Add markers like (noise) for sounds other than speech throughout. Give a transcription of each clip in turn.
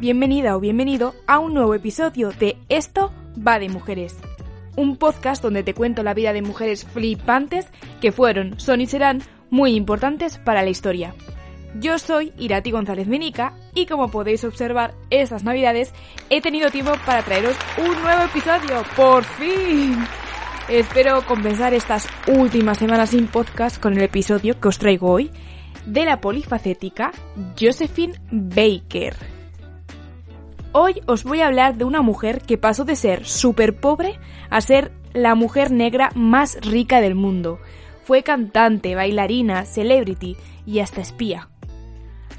bienvenida o bienvenido a un nuevo episodio de Esto va de mujeres. Un podcast donde te cuento la vida de mujeres flipantes que fueron, son y serán muy importantes para la historia. Yo soy Irati González Menica y como podéis observar estas navidades he tenido tiempo para traeros un nuevo episodio, por fin. Espero compensar estas últimas semanas sin podcast con el episodio que os traigo hoy de la polifacética Josephine Baker. Hoy os voy a hablar de una mujer que pasó de ser súper pobre a ser la mujer negra más rica del mundo. Fue cantante, bailarina, celebrity y hasta espía.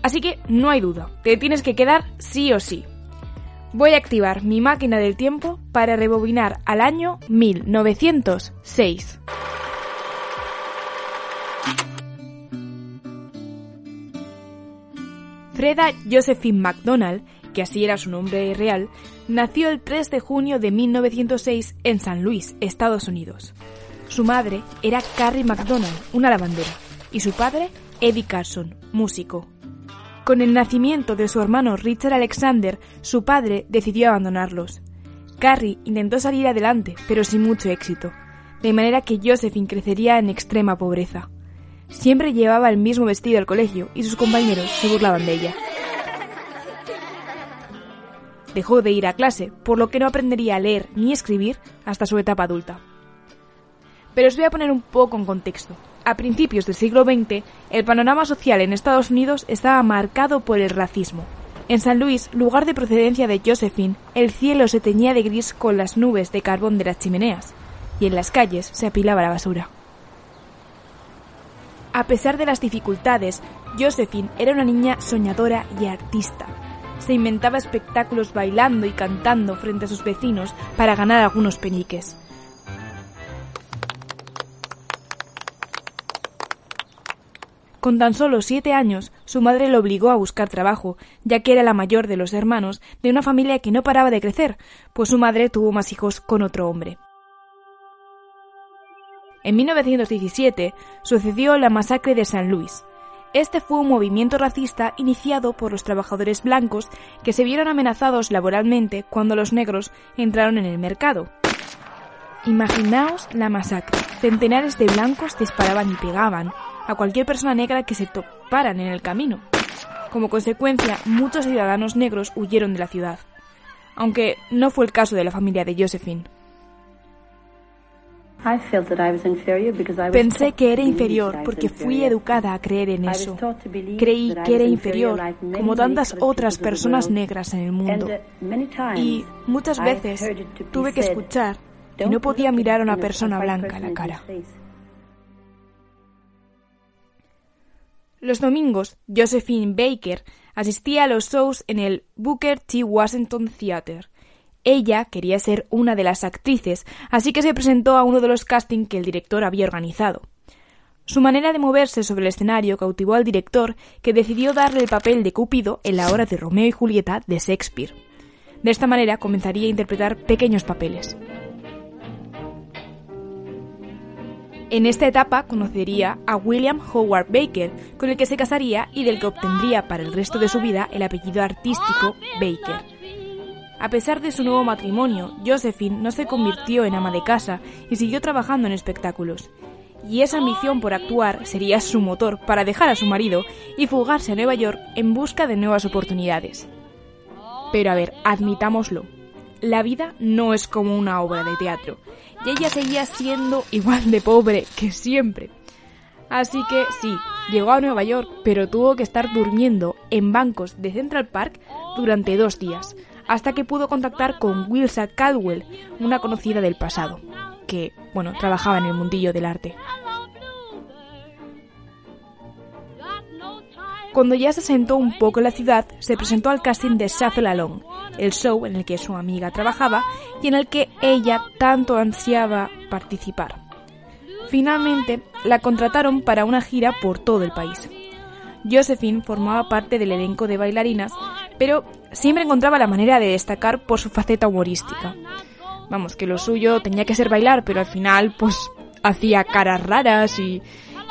Así que no hay duda, te tienes que quedar sí o sí. Voy a activar mi máquina del tiempo para rebobinar al año 1906. Freda Josephine MacDonald, que así era su nombre real, nació el 3 de junio de 1906 en San Luis, Estados Unidos. Su madre era Carrie MacDonald, una lavandera, y su padre Eddie Carson, músico. Con el nacimiento de su hermano Richard Alexander, su padre decidió abandonarlos. Carrie intentó salir adelante, pero sin mucho éxito, de manera que Josephine crecería en extrema pobreza. Siempre llevaba el mismo vestido al colegio y sus compañeros se burlaban de ella. Dejó de ir a clase, por lo que no aprendería a leer ni escribir hasta su etapa adulta. Pero os voy a poner un poco en contexto. A principios del siglo XX, el panorama social en Estados Unidos estaba marcado por el racismo. En San Luis, lugar de procedencia de Josephine, el cielo se teñía de gris con las nubes de carbón de las chimeneas, y en las calles se apilaba la basura. A pesar de las dificultades, Josephine era una niña soñadora y artista. Se inventaba espectáculos bailando y cantando frente a sus vecinos para ganar algunos peniques. Con tan solo siete años, su madre lo obligó a buscar trabajo, ya que era la mayor de los hermanos de una familia que no paraba de crecer, pues su madre tuvo más hijos con otro hombre. En 1917 sucedió la masacre de San Luis. Este fue un movimiento racista iniciado por los trabajadores blancos que se vieron amenazados laboralmente cuando los negros entraron en el mercado. Imaginaos la masacre. Centenares de blancos disparaban y pegaban a cualquier persona negra que se toparan en el camino. Como consecuencia, muchos ciudadanos negros huyeron de la ciudad, aunque no fue el caso de la familia de Josephine. Pensé que era inferior porque fui educada a creer en eso. Creí que era inferior, como tantas otras personas negras en el mundo. Y muchas veces tuve que escuchar y no podía mirar a una persona blanca a la cara. Los domingos, Josephine Baker asistía a los shows en el Booker T. Washington Theater. Ella quería ser una de las actrices, así que se presentó a uno de los castings que el director había organizado. Su manera de moverse sobre el escenario cautivó al director, que decidió darle el papel de Cúpido en la obra de Romeo y Julieta de Shakespeare. De esta manera comenzaría a interpretar pequeños papeles. En esta etapa conocería a William Howard Baker, con el que se casaría y del que obtendría para el resto de su vida el apellido artístico Baker. A pesar de su nuevo matrimonio, Josephine no se convirtió en ama de casa y siguió trabajando en espectáculos. Y esa ambición por actuar sería su motor para dejar a su marido y fugarse a Nueva York en busca de nuevas oportunidades. Pero a ver, admitámoslo, la vida no es como una obra de teatro, y ella seguía siendo igual de pobre que siempre. Así que sí, llegó a Nueva York, pero tuvo que estar durmiendo en bancos de Central Park durante dos días, hasta que pudo contactar con Wilsa Caldwell, una conocida del pasado, que, bueno, trabajaba en el mundillo del arte. Cuando ya se sentó un poco en la ciudad, se presentó al casting de Shuffle Along, el show en el que su amiga trabajaba y en el que ella tanto ansiaba participar. Finalmente, la contrataron para una gira por todo el país. Josephine formaba parte del elenco de bailarinas, pero siempre encontraba la manera de destacar por su faceta humorística. Vamos, que lo suyo tenía que ser bailar, pero al final, pues, hacía caras raras y,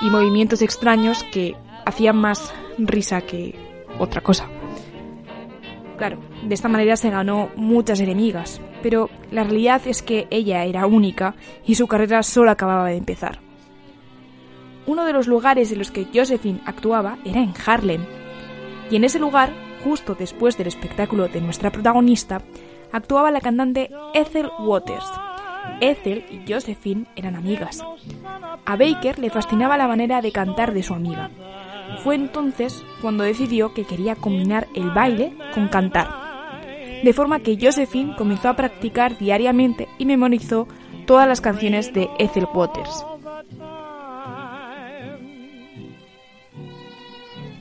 y movimientos extraños que hacían más risa que otra cosa. Claro, de esta manera se ganó muchas enemigas, pero la realidad es que ella era única y su carrera solo acababa de empezar. Uno de los lugares en los que Josephine actuaba era en Harlem, y en ese lugar, justo después del espectáculo de nuestra protagonista, actuaba la cantante Ethel Waters. Ethel y Josephine eran amigas. A Baker le fascinaba la manera de cantar de su amiga. Fue entonces cuando decidió que quería combinar el baile con cantar. De forma que Josephine comenzó a practicar diariamente y memorizó todas las canciones de Ethel Waters.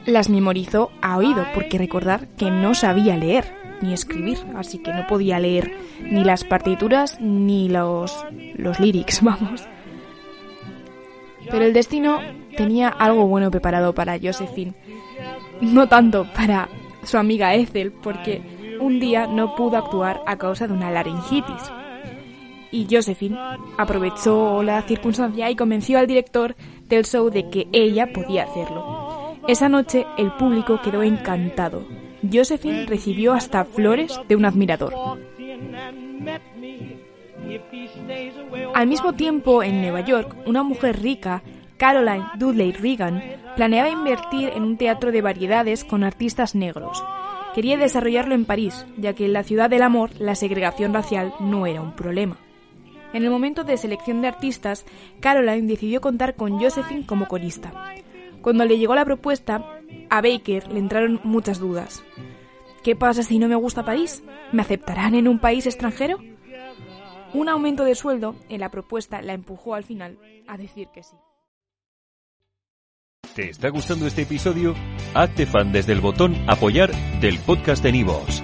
Las memorizó a oído porque recordar que no sabía leer ni escribir, así que no podía leer ni las partituras ni los, los lyrics, (laughs) vamos. Pero el destino tenía algo bueno preparado para Josephine. No tanto para su amiga Ethel, porque un día no pudo actuar a causa de una laringitis. Y Josephine aprovechó la circunstancia y convenció al director del show de que ella podía hacerlo. Esa noche el público quedó encantado. Josephine recibió hasta flores de un admirador. Al mismo tiempo, en Nueva York, una mujer rica, Caroline Dudley Reagan, planeaba invertir en un teatro de variedades con artistas negros. Quería desarrollarlo en París, ya que en la ciudad del amor la segregación racial no era un problema. En el momento de selección de artistas, Caroline decidió contar con Josephine como corista. Cuando le llegó la propuesta, a Baker le entraron muchas dudas. ¿Qué pasa si no me gusta París? ¿Me aceptarán en un país extranjero? Un aumento de sueldo en la propuesta la empujó al final a decir que sí. ¿Te está gustando este episodio? Hazte fan desde el botón apoyar del podcast de Nivos.